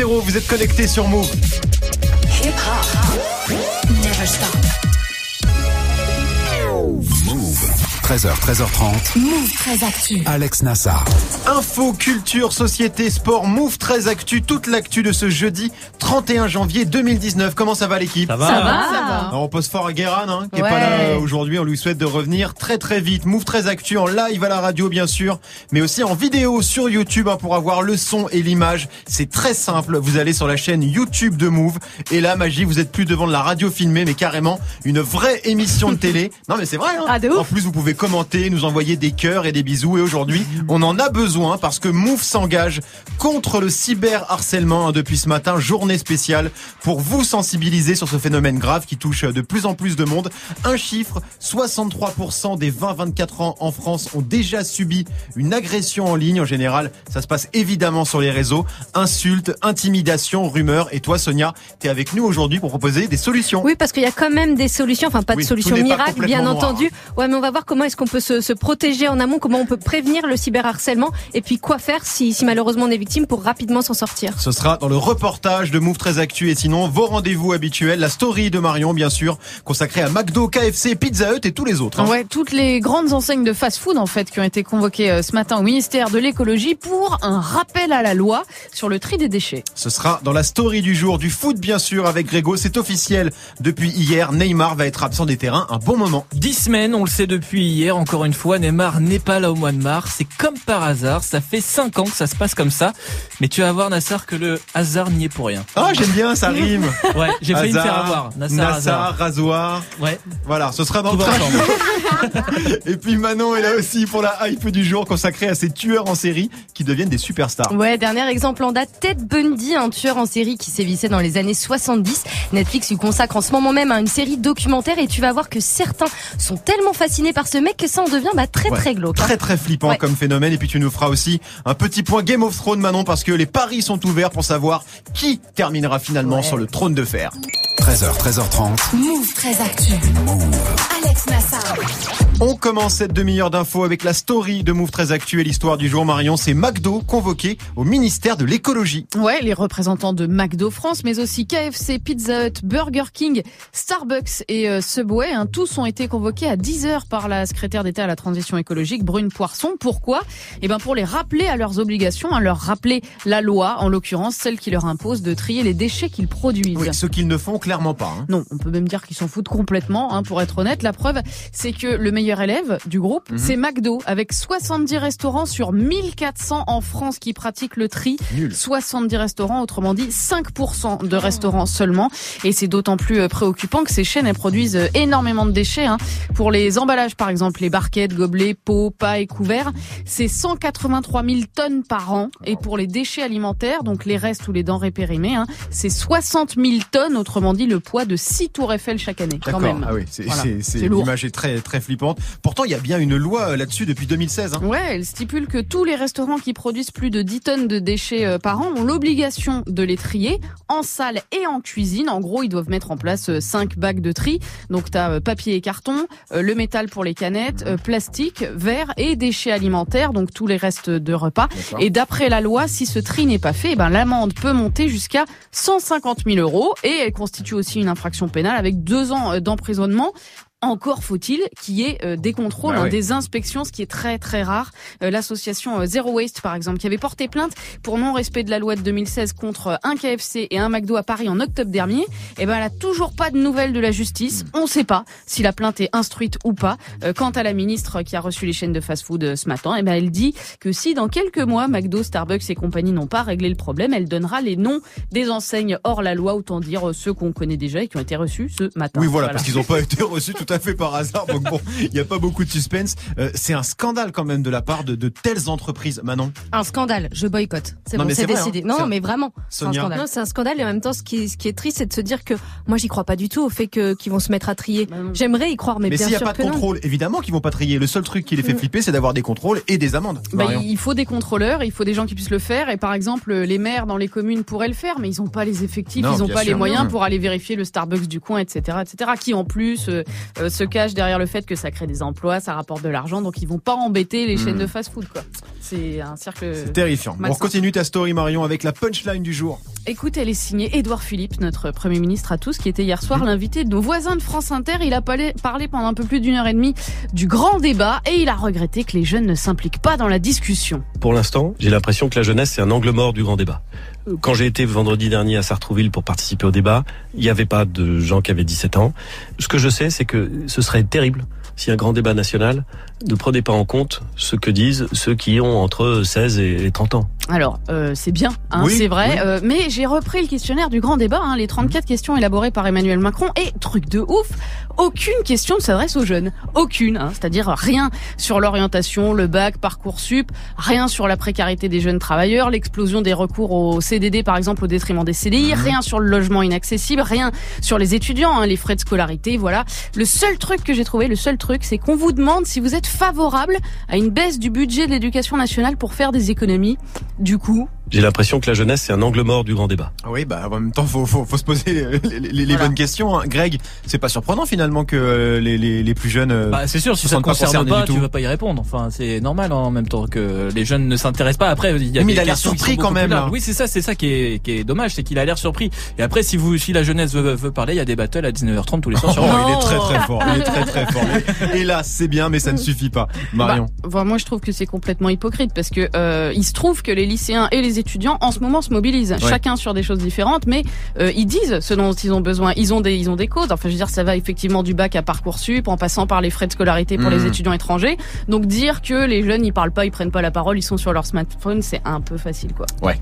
0, vous êtes connecté sur Move. Hip hop. Never stop. 13h, 13h30. Move très actu. Alex Nassar. Info, culture, société, sport, Move très actu, toute l'actu de ce jeudi 31 janvier 2019. Comment ça va l'équipe Ça va. Ça va on pose fort à Guérin, hein, qui est pas là aujourd'hui. On lui souhaite de revenir très très vite. Move très actu en live à la radio, bien sûr, mais aussi en vidéo sur YouTube hein, pour avoir le son et l'image. C'est très simple. Vous allez sur la chaîne YouTube de Move et là, magie, vous êtes plus devant de la radio filmée, mais carrément une vraie émission de télé. Non, mais c'est vrai. Hein. Ah, de ouf. En plus, vous pouvez commenter, nous envoyer des cœurs et des bisous. Et aujourd'hui, on en a besoin parce que Move s'engage contre le cyberharcèlement hein, depuis ce matin. Journée spéciale pour vous sensibiliser sur ce phénomène grave qui touche de plus en plus de monde. Un chiffre, 63% des 20-24 ans en France ont déjà subi une agression en ligne. En général, ça se passe évidemment sur les réseaux. Insultes, intimidations, rumeurs. Et toi, Sonia, t'es avec nous aujourd'hui pour proposer des solutions. Oui, parce qu'il y a quand même des solutions, enfin pas Oui, de pas miracles, bien noir. entendu. Ouais, mais on va voir comment est-ce qu'on peut se, se protéger en amont, comment on peut prévenir le cyberharcèlement, et puis quoi faire si, si malheureusement on est victime pour rapidement s'en sortir. Ce sera dans le reportage de Move très Actu et sinon vos rendez-vous habituels, la story de Marion bien sûr, consacrée à McDo, KFC, Pizza Hut et tous les autres. hein. Ouais, toutes les grandes enseignes de fast-food en fait qui ont été convoquées euh, ce matin au ministère de l'écologie pour un rappel à la loi sur le tri des déchets. Ce sera dans la story du jour du foot bien sûr avec Grégo, c'est officiel. Depuis hier, Neymar va être absent des terrains un bon moment. Dix semaines, on le sait depuis hier, encore une fois, Neymar n'est pas là au mois de mars. C'est comme par hasard, ça fait cinq ans que ça se passe comme ça. Mais tu vas voir, Nassar, que le hasard n'y est pour rien. Ah j'aime bien, ça rime. Ouais, j'ai failli me faire avoir. Nassar, Nassar, rasoir. Ouais, Voilà, ce sera dans le. Et puis Manon est là aussi pour la hype du jour consacrée à ces tueurs en série qui deviennent des superstars. Ouais, dernier exemple en date, Ted Bundy, un tueur en série qui sévissait dans les années 70. Netflix lui consacre en ce moment même à une série documentaire et tu vas voir que certains sont tellement fascinés par ce mec que ça en devient bah, très Ouais, très glauque. hein. Très très flippant Ouais. comme phénomène. Et puis tu nous feras aussi un petit point Game of Thrones Manon parce que les paris sont ouverts pour savoir qui terminera finalement Ouais. sur le trône de fer. 13h, 13h30. Move très actu. Alex Nassar. On commence cette demi-heure d'infos avec la story de Move très actuelle. L'histoire du jour Marion, c'est McDo convoqué au ministère de l'écologie. Ouais, les représentants de McDo France, mais aussi KFC, Pizza Hut, Burger King, Starbucks et euh, Subway, hein, tous ont été convoqués à 10 heures par la secrétaire d'État à la transition écologique, Brune Poisson. Pourquoi? Eh ben pour les rappeler à leurs obligations, à leur rappeler la loi, en l'occurrence celle qui leur impose de trier les déchets qu'ils produisent. Oui, ce qu'ils ne font clairement pas. hein. Non, on peut même dire qu'ils s'en foutent complètement, hein, pour être honnête. La preuve, c'est que le meilleur élève du groupe, Mhm. c'est McDo, avec 70 restaurants sur 1400 en France qui pratiquent le tri. Nul. 70 restaurants, autrement dit 5% de restaurants seulement. Et c'est d'autant plus euh, préoccupant que ces chaînes elles produisent euh, énormément de déchets. hein. Pour les emballages, par exemple, les barquettes, gobelets, pots, pailles, couverts, c'est 183 000 tonnes par an. Et pour les déchets alimentaires, donc les restes ou les denrées périmées, hein, c'est 60 000 tonnes, autrement dit le poids de 6 tours Eiffel chaque année. Quand D'accord. même. Ah oui, c'est Voilà. l'image est très très flippante. Pourtant, il y a bien une loi euh, là-dessus depuis 2016. hein. Ouais, elle stipule que tous les restaurants qui produisent plus de 10 tonnes de déchets euh, par an ont l'obligation de les trier en salle et en cuisine. En gros, ils doivent mettre en place 5 bacs de tri. Donc, tu as papier et carton, euh, le métal pour les canettes, euh, plastique, verre et déchets alimentaires, donc tous les restes de repas. Et d'après la loi, si ce tri n'est pas fait, eh ben, l'amende peut monter jusqu'à 150 000 euros et elle constitue aussi une infraction pénale avec deux ans euh, d'emprisonnement. Encore faut-il qu'il y ait euh, des contrôles, Bah hein, ouais. des inspections, ce qui est très très rare. Euh, L'association euh, Zero Waste, par exemple, qui avait porté plainte pour non-respect de la loi de 2016 contre un KFC et un McDo à Paris en octobre dernier, eh ben elle a toujours pas de nouvelles de la justice. On ne sait pas si la plainte est instruite ou pas. Euh, Quant à la ministre qui a reçu les chaînes de fast-food ce matin, eh ben elle dit que si dans quelques mois McDo, Starbucks et compagnie n'ont pas réglé le problème, elle donnera les noms des enseignes hors la loi, autant dire ceux qu'on connaît déjà et qui ont été reçus ce matin. Oui, voilà, parce qu'ils n'ont pas été reçus tout à fait par hasard. Donc bon, il n'y a pas beaucoup de suspense. Euh, c'est un scandale quand même de la part de, de telles entreprises. Manon, Un scandale, je boycotte. C'est Non, bon, mais c'est vrai, décidé. hein. Non, mais vraiment, c'est un scandale. Non, c'est un scandale et en même temps, ce qui, ce qui est triste, c'est de se dire que moi, j'y crois pas du tout au fait que qu'ils vont se mettre à trier. Bah. J'aimerais y croire, mais, mais bien s'il n'y a sûr pas de non. contrôle, évidemment qu'ils vont pas trier. Le seul truc qui les fait Mm. flipper, c'est d'avoir des contrôles et des amendes. Bah, il faut des contrôleurs, il faut des gens qui puissent le faire. Et par exemple, les maires dans les communes pourraient le faire, mais ils n'ont pas les effectifs, Non, ils n'ont pas sûr. les moyens Mm. pour aller vérifier le Starbucks du coin, etc., etc. Qui en plus euh, euh, se cache derrière le fait que ça crée des emplois, ça rapporte de l'argent, donc ils vont pas embêter les Mm. chaînes de fast-food, quoi. C'est un cercle. C'est terrifiant. Bon, on continue ta story Marion avec la punchline du jour. Écoute, elle est signée Édouard Philippe, notre Premier ministre à tous, qui était hier soir l'invité de nos voisins de France Inter. Il a parlé, parlé pendant un peu plus d'une heure et demie du grand débat et il a regretté que les jeunes ne s'impliquent pas dans la discussion. Pour l'instant, j'ai l'impression que la jeunesse, c'est un angle mort du grand débat. Quand j'ai été vendredi dernier à Sartrouville pour participer au débat, il n'y avait pas de gens qui avaient 17 ans. Ce que je sais, c'est que ce serait terrible si un grand débat national ne prenait pas en compte ce que disent ceux qui ont entre 16 et 30 ans. Alors, euh, c'est bien, hein, Oui, c'est vrai, oui. euh, mais j'ai repris le questionnaire du grand débat, hein, les 34 questions élaborées par Emmanuel Macron, et truc de ouf, aucune question ne s'adresse aux jeunes. Aucune, hein, c'est-à-dire rien sur l'orientation, le bac, Parcoursup, rien sur la précarité des jeunes travailleurs, l'explosion des recours au CDD par exemple au détriment des CDI, rien sur le logement inaccessible, rien sur les étudiants, hein, les frais de scolarité, voilà. Le seul truc que j'ai trouvé, le seul truc, c'est qu'on vous demande si vous êtes favorable à une baisse du budget de l'éducation nationale pour faire des économies. Du coup, J'ai l'impression que la jeunesse, c'est un angle mort du grand débat. Oui, bah en même temps, faut, faut, faut se poser les, les- les- Voilà. bonnes questions. hein. Greg, c'est pas surprenant finalement que euh, les, les, les plus jeunes. euh, Bah, c'est sûr, si ça pas concerne pas, tu vas pas y répondre. Enfin, c'est normal hein, en même temps que les jeunes ne s'intéressent pas. Après, il y a Mais des il a l'air surpris quand même, là. Oui, c'est ça, c'est ça qui est, qui est dommage, c'est qu'il a l'air surpris. Et après, si vous, si la jeunesse veut, veut parler, il y a des battles à 19h30 tous les soirs Oh, il est très très fort. Il est très très fort. Et là, c'est bien, mais ça ne suffit pas. Marion. Bah, bah, moi je trouve que c'est complètement hypocrite parce que euh, il se trouve que les lycéens et les étudiants en ce moment se mobilisent, chacun sur des choses différentes, mais euh, ils disent ce dont ils ont besoin. Ils ont des ils ont des causes. Enfin je veux dire ça va effectivement du bac à parcoursup en passant par les frais de scolarité pour Mhm. les étudiants étrangers. Donc dire que les jeunes ils parlent pas, ils prennent pas la parole, ils sont sur leur smartphone, c'est un peu facile quoi.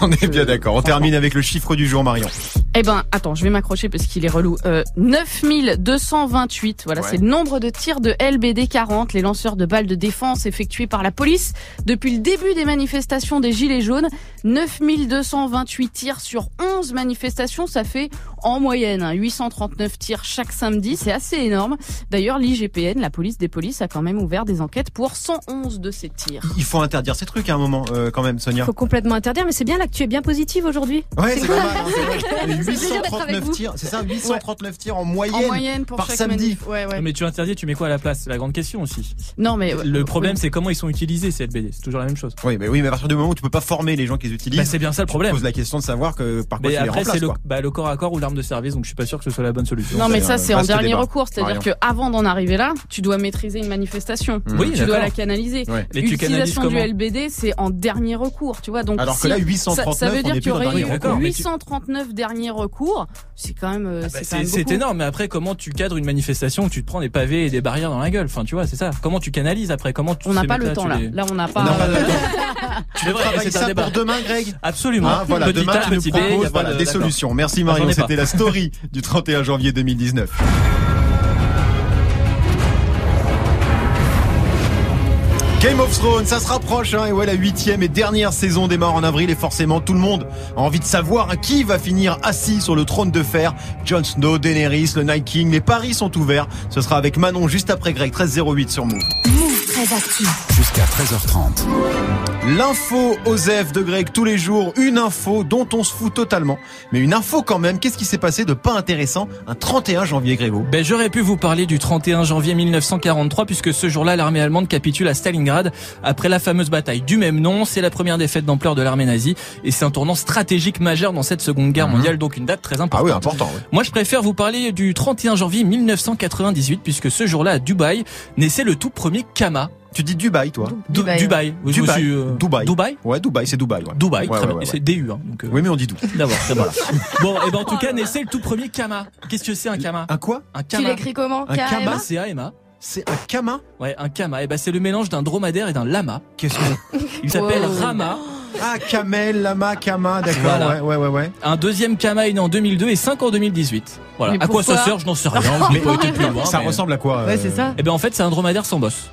On est bien d'accord. On termine avec le chiffre du jour, Marion. Eh ben, attends, je vais m'accrocher parce qu'il est relou. Euh, 9228, voilà, Ouais. c'est le nombre de tirs de LBD 40, les lanceurs de balles de défense effectués par la police depuis le début des manifestations des Gilets jaunes. 9228 tirs sur 11 manifestations, ça fait en moyenne hein, 839 tirs chaque samedi, c'est assez énorme. D'ailleurs, l'IGPN, la police des polices, a quand même ouvert des enquêtes pour 111 de ces tirs. Il faut interdire ces trucs à un moment, euh, quand même, Sonia. Faut complètement interdire, mais c'est bien là que tu es bien positive aujourd'hui. Ouais, c'est pas mal. hein, c'est vrai. Les plaisir d'être avec 839 vous. tirs, c'est ça, 839 tirs en moyenne. En moyenne pour par chaque samedi. manif. Ouais, ouais. Mais tu interdis, tu mets quoi à la place? C'est la grande question aussi. Non, mais Le problème, oui. c'est comment ils sont utilisés ces LBD. C'est toujours la même chose. Oui, mais oui, mais à partir du moment où tu peux pas former les gens qui les utilisent, Bah, c'est bien ça le problème. poses la question de savoir que par quoi Mais tu les après, remplaces. c'est le, bah, le corps à corps ou l'arme de service, donc je suis pas sûr que ce soit la bonne solution. Non, mais ça, c'est en dernier débat. recours. C'est-à-dire que avant d'en arriver là, tu dois maîtriser une manifestation. Oui, Tu dois la canaliser. Ouais. L'utilisation du LBD, c'est en dernier recours, tu vois. Donc, Alors que là, ça, 839, ça veut dire qu'il y aurait dernier eu recours. Mais tu- 839 derniers recours. C'est quand même, euh, Ah bah, c'est énorme, mais après, comment tu cadres une manifestation où tu te prends des pavés et des barrières dans la gueule? Enfin, tu vois, c'est ça. Comment tu canalises après? Comment tu On n'a pas le temps là. les- Là, on n'a pas. Euh, le temps. Tu devrais, c'est un débat. Demain, Greg Absolument. Hein, voilà, petit demain A, tu nous proposes voilà, de- des solutions. Merci Marion, c'était la story du 31 janvier 2019. Game of Thrones, ça se rapproche, hein, et ouais, la huitième et dernière saison démarre en avril, et forcément tout le monde a envie de savoir hein, qui va finir assis sur le trône de fer. Jon Snow, Daenerys, le Night King, les paris sont ouverts. Ce sera avec Manon juste après Greg, 1308 sur Move. Move très actu. Jusqu'à 13h30. L'info Osef de Greg tous les jours, une info dont on se fout totalement. Mais une info quand même, qu'est-ce qui s'est passé de pas intéressant un 31 janvier Grégo? Ben, j'aurais pu vous parler du 31 janvier 1943 puisque ce jour-là, l'armée allemande capitule à Stalingrad après la fameuse bataille du même nom. C'est la première défaite d'ampleur de l'armée nazie et c'est un tournant stratégique majeur dans cette seconde guerre Mhm. mondiale, donc une date très Ah importante. oui, important. Moi, je préfère vous parler du 31 janvier 1998 puisque ce jour-là à Dubaï naissait le tout premier Kama. Tu dis Dubaï, toi Du- Dubaï. Dubaï. Oui, je me Dubaï. suis, euh, Dubaï. Dubaï. Ouais, Dubaï, c'est Dubaï. Ouais. Dubaï, Ouais, très ouais, bien. ouais, c'est. DU. Hein, donc, euh, Oui, mais on dit d'où D'abord, très voilà. Bon, et ben en tout cas, naissait le tout premier Kama. Qu'est-ce que c'est un Kama? Un quoi? Un Tu Kama. l'écris comment? Un K-A-M-A C'est A-M-A. C'est un Kama? Ouais, un Kama. Et ben c'est le mélange d'un dromadaire et d'un lama. Qu'est-ce que Il s'appelle Wow. Rama. Ah, Kamel, Lama, Kama, d'accord. Voilà. Ouais, ouais, ouais, ouais. Un deuxième Kama est né en 2002 et 5 en 2018. Voilà. Mais à quoi ça sert, je n'en sais rien. Pas été plus loin. Ça mais- ressemble à quoi Ouais, euh, c'est ça. Eh ben en fait, c'est un dromadaire sans bosse.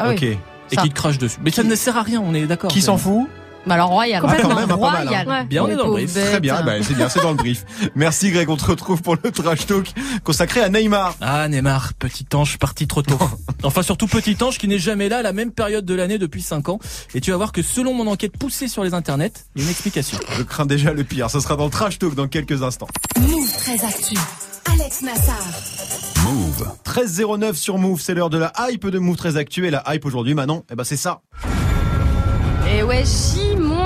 Ah Ok. Et Ça. qui te crache dessus. Mais ça ne sert à rien, on est d'accord. Qui s'en fout Bah alors royal. Ah, quand même, hein, pas mal, royal. Bien, on est dans le brief. bête. Très bien, bah, c'est bien, c'est dans le brief. Merci Greg, on te retrouve pour le trash talk consacré à Neymar. Ah, Neymar, petit ange parti trop tôt. enfin, surtout petit ange qui n'est jamais là à la même période de l'année depuis 5 ans. Et tu vas voir que selon mon enquête poussée sur les internets, il y a une explication. Je crains déjà le pire, ce sera dans le trash talk dans quelques instants. Move très actu. Alex Nassar. Move. 13.09 sur Move, c'est l'heure de la hype de Move très actuelle. La hype aujourd'hui, Manon, eh ben c'est ça. Et ouais,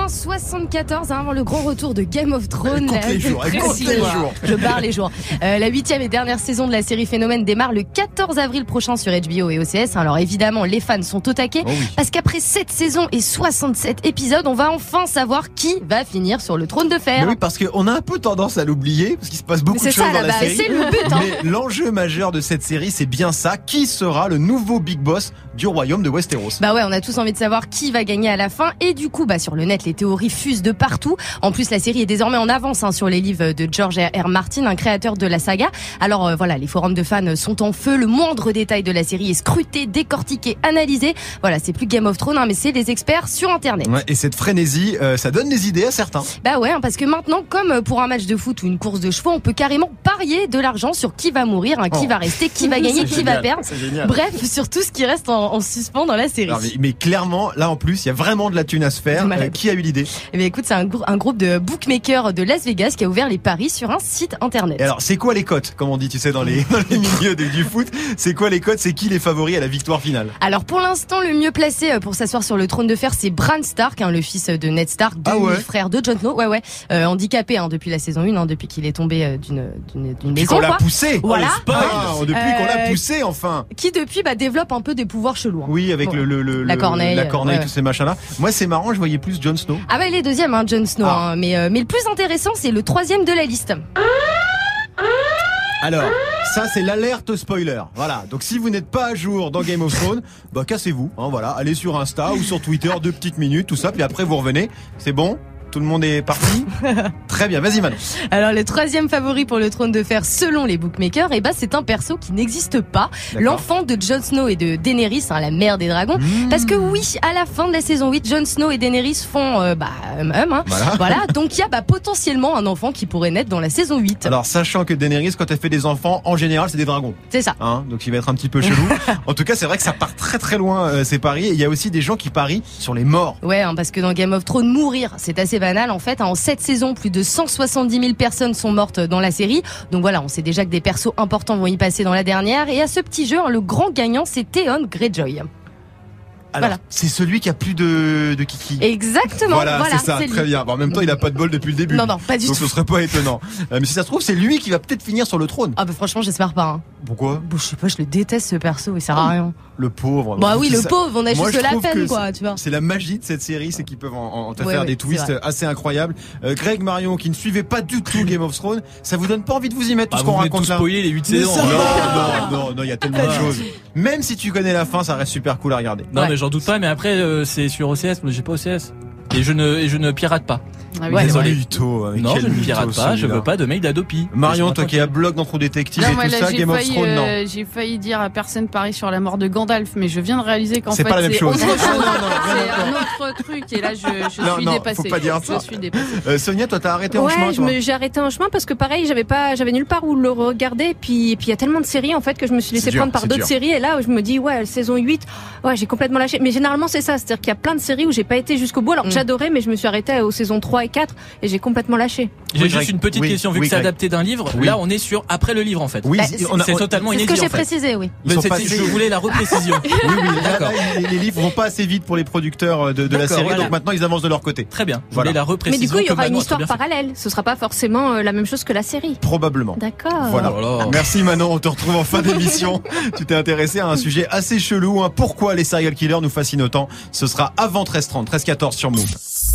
juin 74, avant le grand retour de Game of Thrones. Compte les jours, compte les jours. Je barre les jours. Euh, la huitième et dernière saison de la série Phénomène démarre le 14 avril prochain sur HBO et OCS. Alors évidemment, les fans sont au taquet Oh oui. parce qu'après 7 saisons et 67 épisodes, on va enfin savoir qui va finir sur le trône de fer. Mais oui, parce qu'on a un peu tendance à l'oublier, parce qu'il se passe beaucoup de choses ça, dans la bah, série. c'est le but, hein. Mais l'enjeu majeur de cette série, c'est bien ça. Qui sera le nouveau big boss du royaume de Westeros? Bah ouais, on a tous envie de savoir qui va gagner à la fin. Et du coup, bah sur le net, les théories fusent de partout. En plus, la série est désormais en avance hein, sur les livres de George R. R. Martin, un créateur de la saga. Alors euh, voilà, les forums de fans sont en feu. Le moindre détail de la série est scruté, décortiqué, analysé. Voilà, c'est plus Game of Thrones, hein, mais c'est les experts sur Internet. Ouais, et cette frénésie, euh, ça donne des idées à certains. Bah ouais, hein, parce que maintenant, comme pour un match de foot ou une course de chevaux, on peut carrément parier de l'argent sur qui va mourir, hein, qui Oh. va rester, qui va gagner, qui génial, va perdre. Bref, sur tout ce qui reste en, en suspens dans la série. Mais, mais clairement, là en plus, il y a vraiment de la thune à se faire. Euh, qui a eu l'idée Eh bien, écoute, c'est un, grou- un groupe de bookmakers de Las Vegas qui a ouvert les paris sur un site internet. Et alors, c'est quoi les cotes, comme on dit, tu sais, dans les, dans les milieux du, du foot? C'est quoi les cotes? C'est qui les favoris à la victoire finale? Alors pour l'instant, le mieux placé euh, pour s'asseoir sur le trône de fer, c'est Bran Stark, hein, le fils de Ned Stark, Ah ouais? demi-frère de Jon Snow. Ouais, ouais, euh, handicapé hein, depuis la saison 1, hein, depuis qu'il est tombé euh, d'une maison. qu'on l'a poussé Voilà. Ah, Depuis qu'on l'a Euh, poussé, enfin Qui depuis bah, développe un peu des pouvoirs chelous. hein. Oui, avec Bon. le, le, le- La le- corneille, la corneille, ouais. tous ces machins-là. Moi, c'est marrant, je voyais plus Jon Snow. Ah bah il est deuxième, hein, Jon Snow. Ah. hein, mais, euh, mais le plus intéressant, c'est le troisième de la liste. Alors, ça c'est l'alerte spoiler. Voilà. Donc si vous n'êtes pas à jour dans Game of Thrones, bah cassez-vous. Hein, voilà, allez sur Insta ou sur Twitter, deux petites minutes, tout ça, puis après vous revenez. C'est bon? Tout le monde est parti Très bien. Vas-y, Manon. Alors le troisième favori pour le trône de fer selon les bookmakers, eh ben, c'est un perso qui n'existe pas. L'enfant de Jon Snow et de Daenerys, hein, la mère des dragons. Mmh. Parce que oui, à la fin de la saison 8, Jon Snow et Daenerys font euh, bah hum, hum, hein. Voilà. Voilà, donc il y a bah, potentiellement un enfant qui pourrait naître dans la saison 8. Alors, sachant que Daenerys, quand elle fait des enfants, en général, c'est des dragons. C'est ça. Hein, donc il va être un petit peu chelou. en tout cas, c'est vrai que ça part très très loin euh, ces paris. Et il y a aussi des gens qui parient sur les morts. Ouais, parce que dans Game of Thrones, mourir, c'est assez banal. En fait, hein, en sept saisons, plus de 170 000 personnes sont mortes dans la série. Donc voilà, on sait déjà que des persos importants vont y passer dans la dernière. Et à ce petit jeu, hein, le grand gagnant, c'est Theon Greyjoy. Alors, Voilà. c'est celui qui a plus de, de kiki. Exactement. Voilà, Voilà, c'est ça, lui. très bien. Bon, en même temps, il a pas de bol depuis le début. Non, non, pas du Donc tout. ce serait pas étonnant. Euh, mais si ça se trouve, c'est lui qui va peut-être finir sur le trône. Ah bah franchement, j'espère pas. Hein. Pourquoi? Bon, je sais pas, je le déteste ce perso, il sert à rien. Le pauvre. Bah oui, le ça. pauvre, on a Moi, juste la peine, quoi, tu vois. C'est la magie de cette série, c'est qu'ils peuvent en, en te Ouais, faire ouais, des twists assez incroyables. Euh, Greg Marion, qui ne suivait pas du tout Game of Thrones, ça vous donne pas envie de vous y mettre tout Ah, ce vous qu'on raconte tout là spoiler les 8 Mais saisons. Non, Non, non, non, il y a tellement de choses. Même si tu connais la fin, ça reste super cool à regarder. Non Ouais. mais j'en doute pas, mais après euh, c'est sur OCS, moi j'ai pas OCS. Et je ne et je ne pirate pas. Ah oui. Désolé. Mytho, hein, non, quel je ne mytho, pirate pas, je celui-là. veux pas de mail d'Adopi. Marion, toi qui as blog dans Trou Détective Non, et moi, tout là, ça, j'ai Game of failli, Thrones, non. euh, j'ai failli dire à personne parie sur la mort de Gandalf, mais je viens de réaliser qu'en C'est fait pas la même c'est chose. autre Non, chose. non, non, c'est un autre truc et là je, je Non, suis non, dépassée. faut pas dire ça. Je suis dépassée. Euh, Sonia, toi, t'as arrêté en ouais, chemin, je toi me- j'ai arrêté en chemin parce que pareil, j'avais pas, j'avais nulle part où le regarder. Et puis, et puis il y a tellement de séries en fait que je me suis C'est laissé dur, prendre par c'est d'autres séries. Et là, je me dis ouais, saison 8, ouais, j'ai complètement lâché. Mais généralement c'est ça, c'est-à-dire qu'il y a plein de séries où j'ai pas été jusqu'au bout. Alors que Mm. j'adorais, mais je me suis arrêtée aux saisons 3 et 4 et j'ai complètement lâché. J'ai Oui, juste une petite Oui, question vu oui, que c'est adapté d'un livre. Oui. Là, on est sur après le livre en fait. Oui, Bah, C'est totalement C'est ce inédit que j'ai précisé, oui. Mais je voulais la reprécision. Oui, oui, là, D'accord. là, les, livres vont pas assez vite pour les producteurs euh, de, de la série, voilà. donc maintenant ils avancent de leur côté. Très bien. Je Voilà. la Mais reprécision. du coup, il y aura une histoire parallèle. Ce sera pas forcément euh, la même chose que la série. Probablement. D'accord. Voilà. Oh. Merci Manon, on te retrouve en fin d'émission. tu t'es intéressé à un sujet assez chelou, hein. pourquoi les serial killers nous fascinent autant? Ce sera avant 13h30, 13h14 sur Move.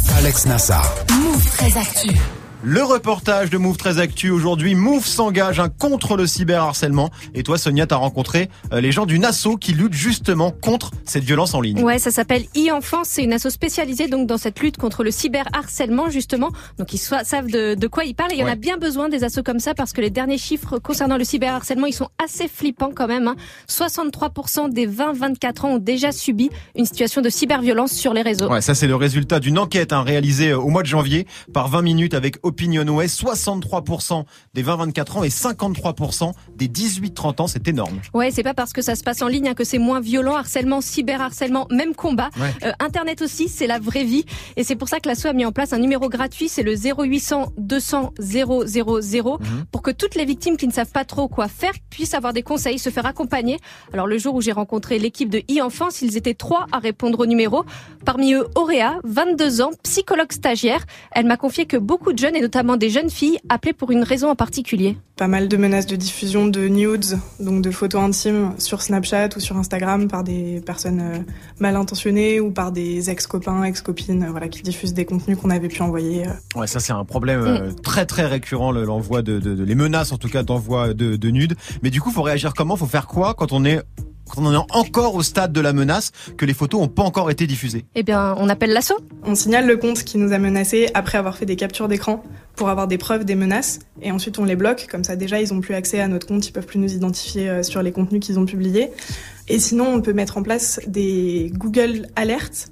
Alex Nassar. Move très actu. Le reportage de Move très actu aujourd'hui, Move s'engage hein, contre le cyberharcèlement. Et toi Sonia, t'as rencontré euh, les gens d'une asso qui luttent justement contre cette violence en ligne. Ouais, ça s'appelle e-enfance. C'est une asso spécialisée donc dans cette lutte contre le cyberharcèlement justement. Donc ils savent de, de quoi ils parlent. Et il y en Ouais. a bien besoin des assos comme ça parce que les derniers chiffres concernant le cyberharcèlement, ils sont assez flippants quand même. hein. 63% des 20-24 ans ont déjà subi une situation de cyberviolence sur les réseaux. Ouais, ça c'est le résultat d'une enquête hein, réalisée euh, au mois de janvier par 20 minutes avec Opinionway, 63% des 20-24 ans et 53% des 18-30 ans, c'est énorme. Ouais, c'est pas parce que ça se passe en ligne hein, que c'est moins violent, harcèlement, cyberharcèlement, même combat. Ouais. Euh, Internet aussi, c'est la vraie vie. Et c'est pour ça que l'asso a mis en place un numéro gratuit, c'est le 0800 200 000 pour que toutes les victimes qui ne savent pas trop quoi faire puissent avoir des conseils, se faire accompagner. Alors le jour où j'ai rencontré l'équipe de e-enfance, ils étaient trois à répondre au numéro. Parmi eux, Auréa, 22 ans, psychologue stagiaire. Elle m'a confié que beaucoup de jeunes, et notamment des jeunes filles, appelaient pour une raison en particulier. pas mal de menaces de diffusion de nudes, donc de photos intimes sur Snapchat ou sur Instagram par des personnes euh, mal intentionnées ou par des ex-copains, ex-copines, euh, voilà, qui diffusent des contenus qu'on avait pu envoyer. euh. Ouais, ça c'est un problème euh, très très récurrent, le- l'envoi de, de- de- les menaces en tout cas d'envoi de, de nudes. Mais du coup, faut réagir comment? Faut faire quoi quand on est quand on est encore au stade de la menace, que les photos ont pas encore été diffusées Eh bien, on appelle l'asso. On signale le compte qui nous a menacés après avoir fait des captures d'écran pour avoir des preuves des menaces et ensuite on les bloque. Comme ça déjà ils ont plus accès à notre compte, ils peuvent plus nous identifier euh, sur les contenus qu'ils ont publiés. Et sinon on peut mettre en place des Google Alerts.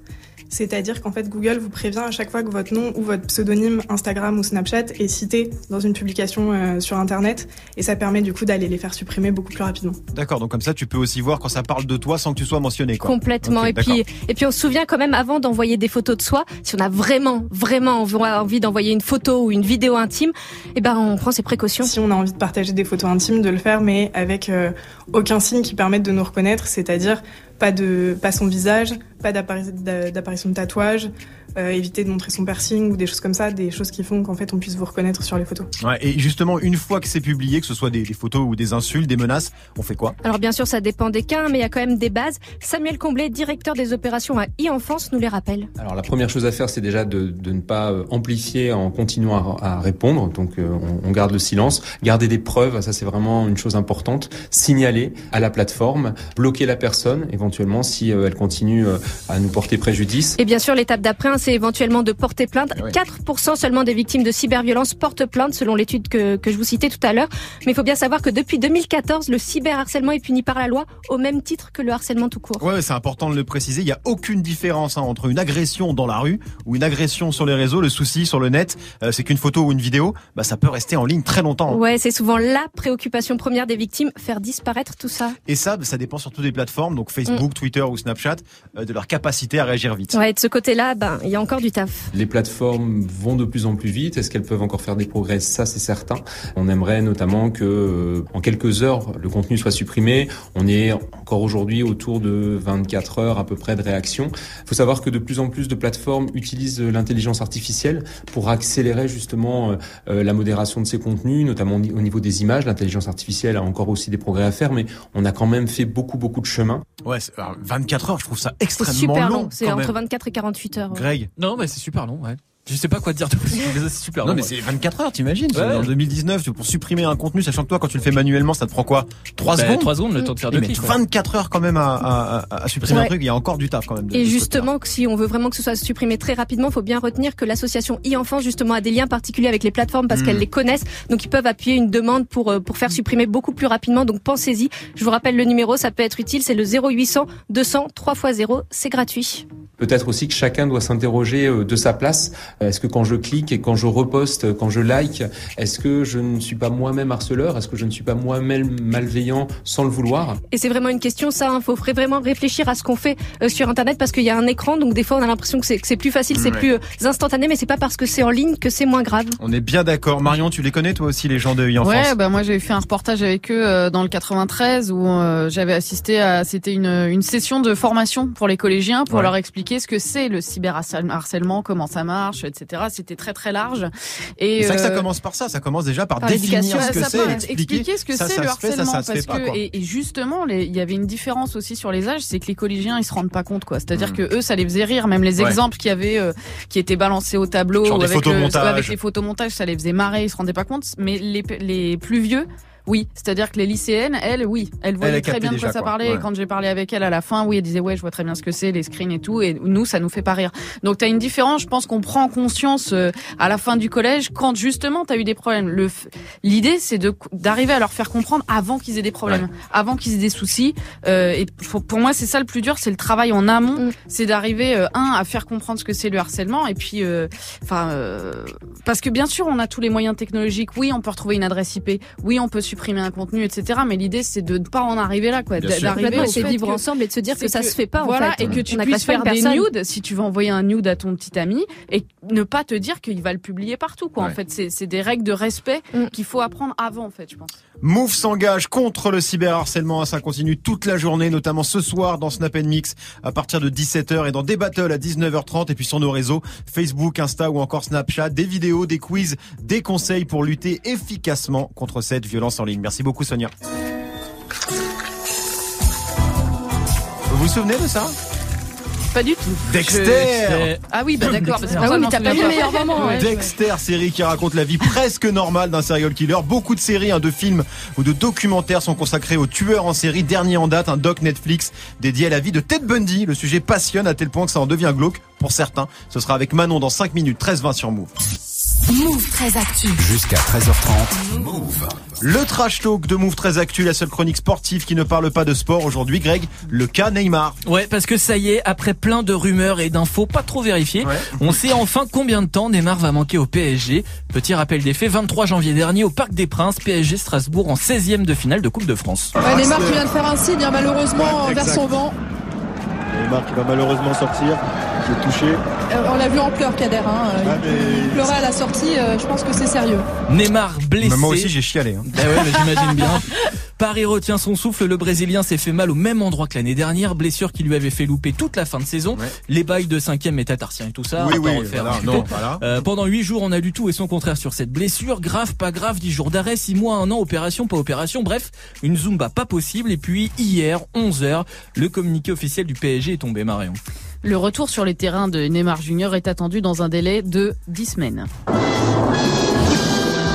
C'est-à-dire qu'en fait, Google vous prévient à chaque fois que votre nom ou votre pseudonyme Instagram ou Snapchat est cité dans une publication euh, sur Internet. Et ça permet du coup d'aller les faire supprimer beaucoup plus rapidement. D'accord, donc comme ça tu peux aussi voir quand ça parle de toi sans que tu sois mentionné. Quoi. Complètement. Et puis, et puis on se souvient quand même avant d'envoyer des photos de soi, si on a vraiment, vraiment envie- envie d'envoyer une photo ou une vidéo intime, eh ben on prend ses précautions. Si on a envie de partager des photos intimes, de le faire, mais avec euh, aucun signe qui permette de nous reconnaître, c'est-à-dire pas de pas son visage, pas d'appari- d'a- d'apparition de tatouage, euh, éviter de montrer son piercing ou des choses comme ça, des choses qui font qu'en fait on puisse vous reconnaître sur les photos. Ouais, et justement, une fois que c'est publié, que ce soit des, des photos ou des insultes, des menaces, on fait quoi? Alors bien sûr, ça dépend des cas, mais il y a quand même des bases. Samuel Comblé, directeur des opérations à e-enfance, nous les rappelle. Alors la première chose à faire, c'est déjà de, de ne pas euh, amplifier en continuant à, à répondre. Donc euh, on, on garde le silence, garder des preuves, ça c'est vraiment une chose importante. Signaler à la plateforme, bloquer la personne éventuellement si euh, elle continue euh, à nous porter préjudice. Et bien sûr, l'étape d'après, hein, c'est éventuellement de porter plainte. Ah ouais. 4% seulement des victimes de cyberviolence portent plainte, selon l'étude que, que je vous citais tout à l'heure. Mais il faut bien savoir que depuis 2014, le cyberharcèlement est puni par la loi au même titre que le harcèlement tout court. Ouais, c'est important de le préciser. Il n'y a aucune différence hein, entre une agression dans la rue ou une agression sur les réseaux. Le souci sur le net, euh, c'est qu'une photo ou une vidéo, bah, ça peut rester en ligne très longtemps. Ouais, c'est souvent la préoccupation première des victimes, faire disparaître tout ça. Et ça, bah, ça dépend surtout des plateformes, donc Facebook, Twitter ou Snapchat, euh, de leur capacité à réagir vite. Ouais, et de ce côté-là, ben, il y a encore du taf. Les plateformes vont de plus en plus vite. Est-ce qu'elles peuvent encore faire des progrès? Ça, c'est certain. On aimerait notamment que, euh, en quelques heures, le contenu soit supprimé. On est encore aujourd'hui autour de 24 heures à peu près de réaction. Il faut savoir que de plus en plus de plateformes utilisent l'intelligence artificielle pour accélérer justement euh, euh, la modération de ces contenus, notamment au ni- au niveau des images. L'intelligence artificielle a encore aussi des progrès à faire, mais on a quand même fait beaucoup, beaucoup de chemin. Ouais, c'est- alors, 24 heures, je trouve ça C'est extrêmement super long. long, c'est entre même. 24 et 48 heures. ouais. Greg Non, mais c'est super long, ouais. Je sais pas quoi te dire de plus. C'est super Non long. mais ouais. c'est 24 heures, t'imagines Ouais. En 2019, tu- pour supprimer un contenu, sachant que toi, quand tu le fais manuellement, ça te prend quoi? 3 Bah, secondes? trois secondes, le temps de faire deux clics. quoi. 24 heures quand même à, à- à- à supprimer un truc, il y a encore du taf quand même. de- Et justement, si on veut vraiment que ce soit supprimé très rapidement, il faut bien retenir que l'association e-enfance justement a des liens particuliers avec les plateformes parce Mm. qu'elles les connaissent, donc ils peuvent appuyer une demande pour euh, pour faire supprimer beaucoup plus rapidement. Donc pensez-y. Je vous rappelle le numéro, ça peut être utile, c'est le 0800 200 3 x 0, c'est gratuit. Peut-être aussi que chacun doit s'interroger euh, de sa place. Est-ce que quand je clique et quand je reposte, quand je like, est-ce que je ne suis pas moi-même harceleur? Est-ce que je ne suis pas moi-même malveillant sans le vouloir? Et c'est vraiment une question, ça. Il faut vra- vraiment réfléchir à ce qu'on fait euh, sur Internet parce qu'il y a un écran, donc des fois on a l'impression que c'est plus facile, c'est Ouais. plus euh, instantané, mais c'est pas parce que c'est en ligne que c'est moins grave. On est bien d'accord. Marion, tu les connais toi aussi les gens de e-enfance? Ouais, bah moi j'avais fait un reportage avec eux euh, dans le 93 où euh, j'avais assisté à c'était une une session de formation pour les collégiens pour Ouais. leur expliquer ce que c'est le cyberharcèlement, comment ça marche, etc. C'était très très large. Et C'est vrai que ça euh, commence par ça, ça commence déjà par, définir ce que c'est, expliquer, expliquer ce que c'est le fait, harcèlement ça, ça parce pas, que et, et justement il y avait une différence aussi sur les âges c'est que les collégiens ils se rendent pas compte quoi c'est-à-dire Mm. que eux ça les faisait rire même les Ouais. exemples qu'il y avait euh, qui étaient balancés au tableau des avec, photomontages. avec les photomontages ça les faisait marrer ils se rendaient pas compte mais les, les plus vieux Oui, c'est-à-dire que les lycéennes, elles, oui, elles voyaient Elle très bien de quoi ça quoi. parlait. Ouais. Et quand j'ai parlé avec elle à la fin, oui, elle disait ouais, je vois très bien ce que c'est, les screens et tout. Et nous, ça nous fait pas rire. Donc t'as une différence. Je pense qu'on prend conscience euh, à la fin du collège quand justement t'as eu des problèmes. Le f- l'idée, c'est de d'arriver à leur faire comprendre avant qu'ils aient des problèmes, avant qu'ils aient des soucis. Euh, et pour, pour moi, c'est ça le plus dur, c'est le travail en amont. Mm. C'est d'arriver euh, un à faire comprendre ce que c'est le harcèlement et puis, euh, enfin, euh, parce que bien sûr, on a tous les moyens technologiques. Oui, on peut retrouver une adresse IP. Oui, on peut supprimer un contenu, etc. Mais l'idée, c'est de ne pas en arriver là, quoi. D'arriver c'est vivre que- ensemble et de se dire que, c'est ça se fait pas voilà, en fait. et que tu On puisses faire des nudes si tu veux envoyer un nude à ton petit ami et ne pas te dire qu'il va le publier partout, quoi. Ouais. En fait, c'est c'est des règles de respect Mm. qu'il faut apprendre avant, en fait, je pense. Move s'engage contre le cyberharcèlement. Ça continue toute la journée, notamment ce soir dans Snap Mix à partir de 17h et dans des battles à 19h30 et puis sur nos réseaux Facebook, Insta ou encore Snapchat, des vidéos, des quiz, des conseils pour lutter efficacement contre cette violence en ligne. Merci beaucoup Sonia. Vous vous souvenez de ça? Pas du tout. Dexter Ah oui, bah d'accord. parce que Ah oui, mais t'as pas le meilleur moment. ouais. Dexter, série qui raconte la vie presque normale d'un serial killer. Beaucoup de séries, hein, de films ou de documentaires sont consacrés aux tueurs en série. Dernier en date, un doc Netflix dédié à la vie de Ted Bundy. Le sujet passionne à tel point que ça en devient glauque pour certains. Ce sera avec Manon dans 5 minutes, 13-20 sur Move. Move très actu. Jusqu'à 13h30. Move. Le trash talk de Move très actu, la seule chronique sportive qui ne parle pas de sport aujourd'hui. Greg, le cas Neymar. Ouais, parce que ça y est, après plein de rumeurs et d'infos pas trop vérifiées, Ouais. on sait enfin combien de temps Neymar va manquer au PSG. Petit rappel des faits, 23 janvier dernier au Parc des Princes, PSG Strasbourg en 16e de finale de Coupe de France. Ouais, Neymar qui vient de faire un signe, hein, malheureusement, vers son banc. Neymar qui va malheureusement sortir, qui est touché. Euh, on l'a vu en pleurs, Kader. Hein. Ah, Il- mais- Il pleurait à la sortie, euh, je pense que c'est sérieux. Neymar blessé. Moi aussi j'ai chialé. hein. Bah ouais, bah j'imagine bien. Paris retient son souffle, le Brésilien s'est fait mal au même endroit que l'année dernière, blessure qui lui avait fait louper toute la fin de saison, Ouais. les bails de cinquième métatarsiens et tout ça. oui, oui, pas refaire voilà, un non, tuto. voilà. Euh, pendant huit jours, on a lu tout et son contraire sur cette blessure. Grave, pas grave, 10 jours d'arrêt, 6 mois, un an, opération, pas opération. Bref, une Zumba pas possible. Et puis, hier, 11h, le communiqué officiel du PSG est tombé, Marion. Le retour sur les terrains de Neymar Junior est attendu dans un délai de 10 semaines.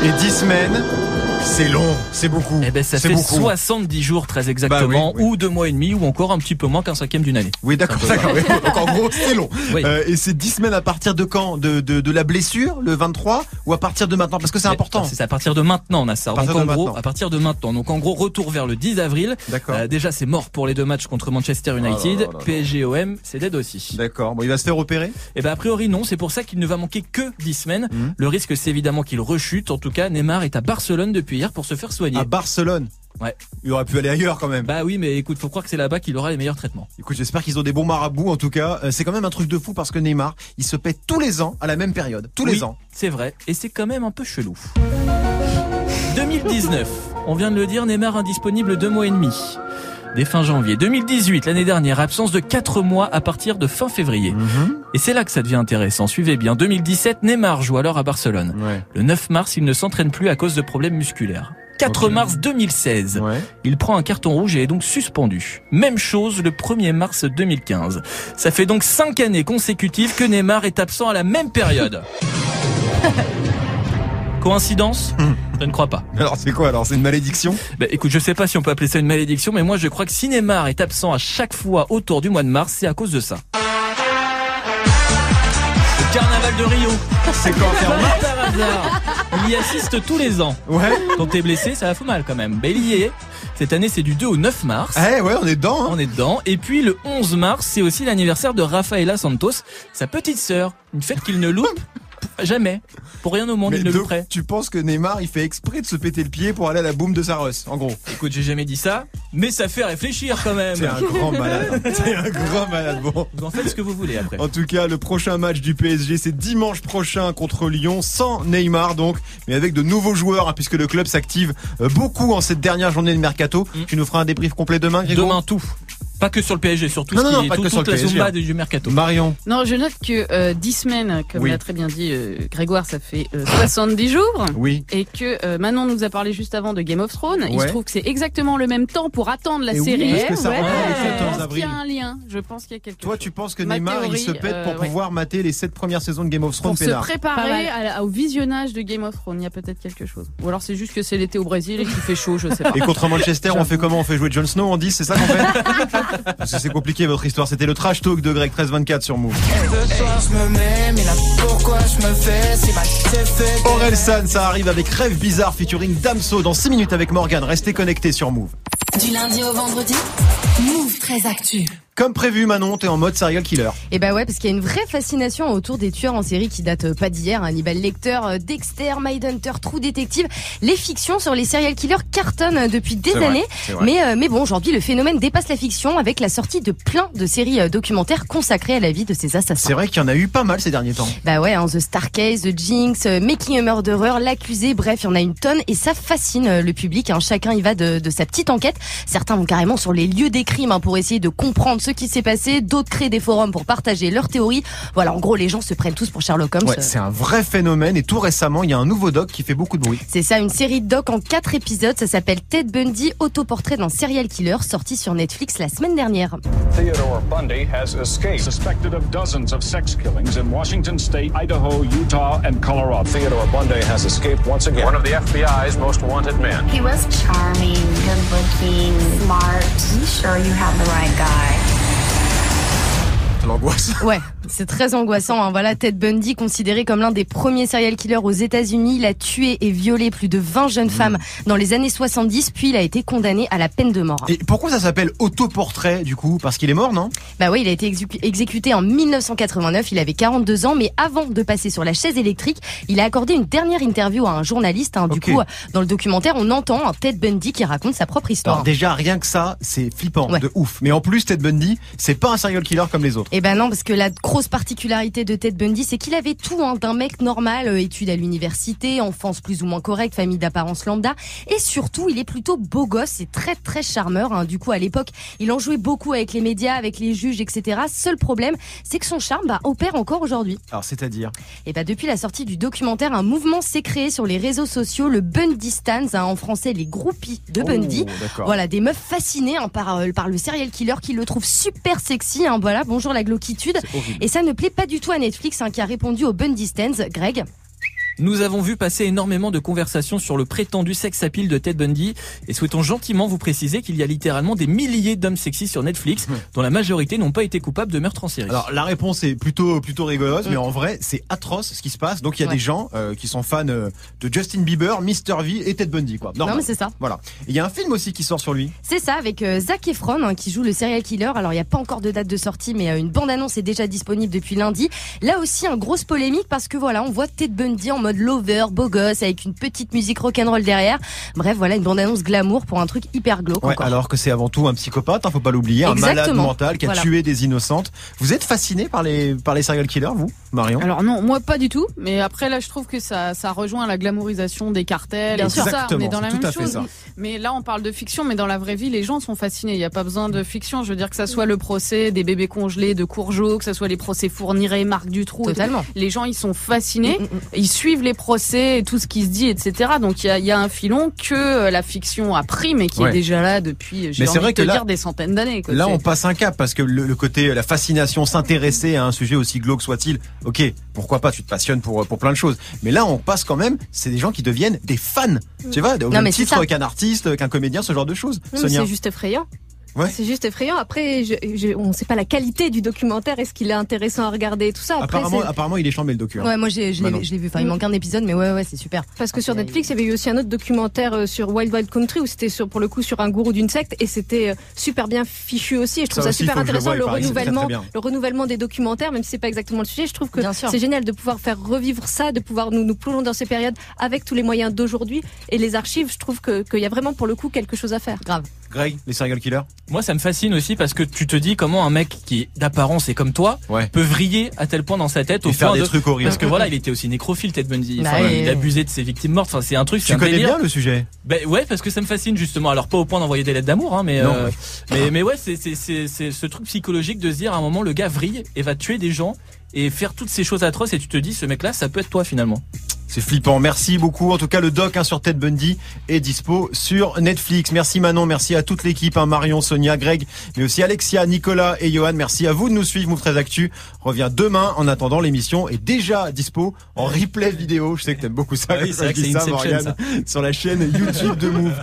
Et 10 semaines, c'est long, c'est beaucoup. Eh ben, ça fait beaucoup. 70 jours, très exactement, Bah oui, oui. ou deux mois et demi, ou encore un petit peu moins qu'un cinquième d'une année. Oui, d'accord, d'accord. Donc en gros, c'est long. Oui. Euh, et c'est 10 semaines à partir de quand? De, de, de la blessure, le 23, ou à partir de maintenant? Parce que c'est important. C'est à partir de maintenant, Nassar. Donc en gros, maintenant. à partir de maintenant. Donc en gros, retour vers le 10 avril. D'accord. Euh, déjà, c'est mort pour les deux matchs contre Manchester United. Oh là là là là. PSG OM, c'est dead aussi. D'accord. Bon, il va se faire opérer? Et ben a priori non, c'est pour ça qu'il ne va manquer que 10 semaines. Mhm. Le risque c'est évidemment qu'il rechute. En tout cas, Neymar est à Barcelone depuis hier pour se faire soigner. à Barcelone. Ouais. Il aurait pu aller ailleurs quand même. Bah oui, mais écoute, faut croire que c'est là-bas qu'il aura les meilleurs traitements. Écoute, j'espère qu'ils ont des bons marabouts en tout cas. Euh, C'est quand même un truc de fou parce que Neymar, il se pète tous les ans à la même période. Tous Oui, les ans. C'est vrai, et c'est quand même un peu chelou. 2019, on vient de le dire, Neymar indisponible deux mois et demi. Dès fin janvier 2018, l'année dernière, absence de 4 mois à partir de fin février. Mhm. Et c'est là que ça devient intéressant. Suivez bien. 2017, Neymar joue alors à Barcelone. Ouais. Le 9 mars, il ne s'entraîne plus à cause de problèmes musculaires. 4 Ok. mars 2016, Ouais. il prend un carton rouge et est donc suspendu. Même chose le 1er mars 2015. Ça fait donc 5 années consécutives que Neymar est absent à la même période. Coïncidence Je ne crois pas. Alors c'est quoi alors C'est une malédiction? Bah, écoute, je sais pas si on peut appeler ça une malédiction, mais moi je crois que si Neymar est absent à chaque fois autour du mois de mars, c'est à cause de ça. Le carnaval de Rio. C'est quand par hasard. Il y assiste tous les ans. Ouais. Quand t'es blessé, ça va fou mal quand même. Ben, il y est. Cette année, c'est du 2 au 9 mars. Eh ouais, on est dedans. hein. On est dedans. Et puis le 11 mars, c'est aussi l'anniversaire de Rafaela Santos, sa petite sœur. Une fête qu'il ne loupe jamais. Pour rien au monde, Mais il ne donc, louperait. tu penses que Neymar, il fait exprès de se péter le pied pour aller à la boum de Saros, en gros? Écoute, j'ai jamais dit ça, mais ça fait réfléchir quand même. C'est un grand malade. C'est un grand malade. Bon. Vous en faites ce que vous voulez après. En tout cas, le prochain match du PSG, c'est dimanche prochain contre Lyon, sans Neymar donc, mais avec de nouveaux joueurs, hein, puisque le club s'active euh, beaucoup en cette dernière journée de mercato. Mm. Tu nous feras un débrief complet demain, Grégo Demain tout. Pas que sur le PSG, surtout Non, non, non, est pas tout- que sur le la PSG, zumba hein. du mercato. Marion. Non, je note que euh, 10 semaines, comme Oui. l'a très bien dit euh, Grégoire, ça fait euh, 70 jours. Oui. Et que euh, Manon nous a parlé juste avant de Game of Thrones. Il se trouve que c'est exactement le même temps pour attendre la Et oui, série. parce que ça Ouais. Je 14 pense qu'il y a un lien. Je pense qu'il y a quelque Toi, chose. tu penses que Ma Neymar, il se pète pour euh, ouais. pouvoir mater les sept premières saisons de Game of Thrones Pour se peinard. préparer à la- au visionnage de Game of Thrones, il y a peut-être quelque chose. Ou alors c'est juste que c'est l'été au Brésil et qu'il fait chaud, je sais pas. Et contre Manchester, on fait comment? On fait jouer Jon Snow en 10, c'est ça qu'on fait? Parce que c'est compliqué votre histoire. C'était le trash talk de Greg 1324 sur Move. Aurel San, ça arrive avec Rêve Bizarre featuring Damso dans 6 minutes avec Morgan. Restez connectés sur Move. Du lundi au vendredi, Move très actu. Comme prévu, Manon, t'es en mode serial killer. Et bah ouais, parce qu'il y a une vraie fascination autour des tueurs en série qui datent euh, pas d'hier. Hannibal Lecter, euh, Dexter, Mindhunter, True Detective. Les fictions sur les serial killers cartonnent euh, depuis des C'est années. vrai. Mais, euh, mais bon, aujourd'hui, le phénomène dépasse la fiction avec la sortie de plein de séries documentaires consacrées à la vie de ces assassins. C'est vrai qu'il y en a eu pas mal ces derniers temps. Bah ouais, hein, The Star Case, The Jinx, Making a Murderer, L'accusé, bref, il y en a une tonne et ça fascine le public. hein. Chacun y va de, de sa petite enquête. Certains vont carrément sur les lieux des crimes hein, pour essayer de comprendre ce qui s'est passé. D'autres créent des forums pour partager leurs théories. Voilà, en gros, les gens se prennent tous pour Sherlock Holmes. Ouais, c'est un vrai phénomène et tout récemment, il y a un nouveau doc qui fait beaucoup de bruit. C'est ça, une série de doc en quatre épisodes. Ça s'appelle Ted Bundy, autoportrait d'un serial killer, sorti sur Netflix la semaine dernière. Theodore Bundy has escaped, suspected of dozens of sex killings in Washington state, Idaho, Utah, and Colorado. Theodore Bundy has escaped once again. One of the FBI's most wanted men. He was charming, good looking, smart. Are You sure you have the right guy? L'angoisse. Ouais, c'est très angoissant. Hein. Voilà, Ted Bundy, considéré comme l'un des premiers serial killers aux États-Unis, il a tué et violé plus de 20 jeunes femmes dans les années 70, puis il a été condamné à la peine de mort. Et pourquoi ça s'appelle autoportrait du coup? Parce qu'il est mort, non? Bah oui, il a été exécu- exécuté en 1989, il avait 42 ans, mais avant de passer sur la chaise électrique, il a accordé une dernière interview à un journaliste. hein. Du coup, dans le documentaire, on entend un Ted Bundy qui raconte sa propre histoire. Alors déjà, rien que ça, c'est flippant, de ouf. Mais en plus, Ted Bundy, c'est pas un serial killer comme les autres. Eh ben non, parce que la grosse particularité de Ted Bundy, c'est qu'il avait tout hein, d'un mec normal, euh, études à l'université, enfance plus ou moins correcte, famille d'apparence lambda, et surtout, il est plutôt beau gosse et très très charmeur. hein. Du coup, à l'époque, il en jouait beaucoup avec les médias, avec les juges, etc. Seul problème, c'est que son charme bah, opère encore aujourd'hui. Alors c'est-à-dire? Et bah depuis la sortie du documentaire, un mouvement s'est créé sur les réseaux sociaux, le Bundy Stans, hein, en français les groupies de Oh, Bundy. Voilà, des meufs fascinées hein, par, euh, par le serial killer qui le trouve super sexy. Hein, voilà, bonjour la glauquitude. Et ça ne plaît pas du tout à Netflix hein, qui a répondu au Bundy Stans. Greg Nous avons vu passer énormément de conversations sur le prétendu sex appeal de Ted Bundy et souhaitons gentiment vous préciser qu'il y a littéralement des milliers d'hommes sexy sur Netflix dont la majorité n'ont pas été coupables de meurtre en série. Alors la réponse est plutôt plutôt rigolote, Mm. mais en vrai c'est atroce ce qui se passe. Donc il y a Ouais. des gens euh, qui sont fans euh, de Justin Bieber, Mr V et Ted Bundy quoi. Normal. Non, mais c'est ça. Voilà. Il y a un film aussi qui sort sur lui. C'est ça, avec euh, Zac Efron hein, qui joue le serial killer. Alors il n'y a pas encore de date de sortie, mais euh, une bande-annonce est déjà disponible depuis lundi. Là aussi, un grosse polémique parce que voilà, on voit Ted Bundy en mode lover, beau gosse, avec une petite musique rock'n'roll derrière. Bref, voilà une bande-annonce glamour pour un truc hyper glauque Ouais, alors que c'est avant tout un psychopathe, hein, faut pas l'oublier, un malade mental qui a Voilà. tué des innocentes. Vous êtes fasciné par les par les serial killers, vous, Marion? Alors non, moi pas du tout. Mais après là, je trouve que ça, ça rejoint la glamourisation des cartels Bien et sûr. ça. On est dans la même chose. Mais là, on parle de fiction, mais dans la vraie vie, les gens sont fascinés. Il n'y a pas besoin de fiction. Je veux dire que ça soit le procès des bébés congelés de Courgeot, que ça soit les procès Fourniret, Marc Dutroux. Totalement. Les gens, ils sont fascinés. Ils suivent les procès et tout ce qui se dit, etc. Donc il y a, il y a un filon que euh, la fiction a pris, mais qui Ouais. est déjà là depuis, j'ai Mais c'est envie vrai de te que là- dire, des centaines d'années. Là, on passe un cap parce que le, le côté, la fascination, s'intéresser à un sujet aussi glauque soit-il, ok, pourquoi pas, tu te passionnes pour, pour plein de choses. Mais là, on passe quand même, c'est des gens qui deviennent des fans. Tu vois, au Non, même titre qu'un artiste, qu'un comédien, ce genre de choses. C'est juste effrayant. Ouais. C'est juste effrayant. Après, je, je- on ne sait pas la qualité du documentaire. Est-ce qu'il est intéressant à regarder et tout ça. Après, Apparemment, il est chambé le docu. hein. Ouais, moi j'ai, je Bah l'ai, je l'ai vu. Enfin, il manque un épisode, mais ouais, ouais, c'est super. Parce que sur Netflix, il y avait eu aussi un autre documentaire euh, sur Wild Wild Country où c'était sur, pour le coup sur un gourou d'une secte et c'était euh, super bien fichu aussi. Et je trouve Ça ça, aussi, super le intéressant le très, très renouvellement, bien. le renouvellement des documentaires, même si c'est pas exactement le sujet. Je trouve que Bien sûr. c'est génial de pouvoir faire revivre ça, de pouvoir nous, nous plonger dans ces périodes avec tous les moyens d'aujourd'hui et les archives. Je trouve que qu'il y a vraiment pour le coup quelque chose à faire. Grave. Greg, les serial killers? Moi, ça me fascine aussi parce que tu te dis comment un mec qui d'apparence est comme toi Ouais. peut vriller à tel point dans sa tête Et au faire point des de- trucs horribles. Parce que voilà, il était aussi nécrophile, Ted Bundy. Bah Enfin, ouais. il abusait de ses victimes mortes. Enfin, c'est un truc. c'est Tu un connais délire. bien le sujet? Ben ouais, parce que ça me fascine justement. Alors pas au point d'envoyer des lettres d'amour, hein, mais, Non, euh, ouais. mais mais ouais, c'est c'est c'est c'est ce truc psychologique de se dire à un moment le gars vrille et va tuer des gens et faire toutes ces choses atroces et tu te dis ce mec-là, ça peut être toi finalement. C'est flippant. Merci beaucoup. En tout cas, le doc hein, sur Ted Bundy est dispo sur Netflix. Merci Manon, merci à toute l'équipe, hein, Marion, Sonia, Greg, mais aussi Alexia, Nicolas et Johan. Merci à vous de nous suivre. Move 13 Actu revient demain. En attendant, l'émission est déjà dispo en replay vidéo. Je sais que t'aimes beaucoup ça. Ah oui, c'est ça, Morgane, sur la chaîne YouTube de Move.